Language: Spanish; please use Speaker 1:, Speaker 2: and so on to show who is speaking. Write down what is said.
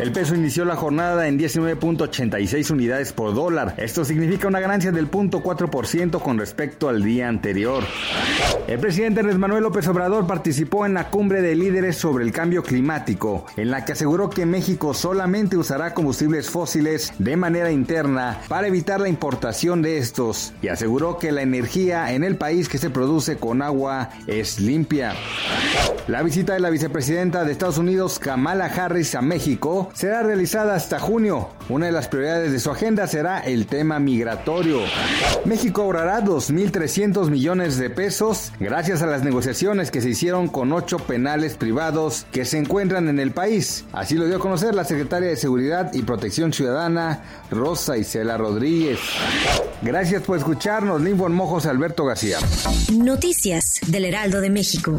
Speaker 1: El peso inició la jornada en 19.86 unidades por dólar. Esto significa una ganancia del 0.4% con respecto al día anterior. El presidente Andrés Manuel López Obrador participó en la cumbre de líderes sobre el cambio climático, en la que aseguró que México solamente usará combustibles fósiles de manera interna para evitar la importación de estos y aseguró que la energía en el país que se produce con agua es limpia. La visita de la vicepresidenta de Estados Unidos, Kamala Harris, a México será realizada hasta junio. Una de las prioridades de su agenda será el tema migratorio. México ahorrará 2.300 millones de pesos gracias a las negociaciones que se hicieron con ocho penales privados que se encuentran en el país. Así lo dio a conocer la secretaria de Seguridad y Protección Ciudadana, Rosa Isela Rodríguez. Gracias por escucharnos, le informó José Alberto García.
Speaker 2: Noticias del Heraldo de México.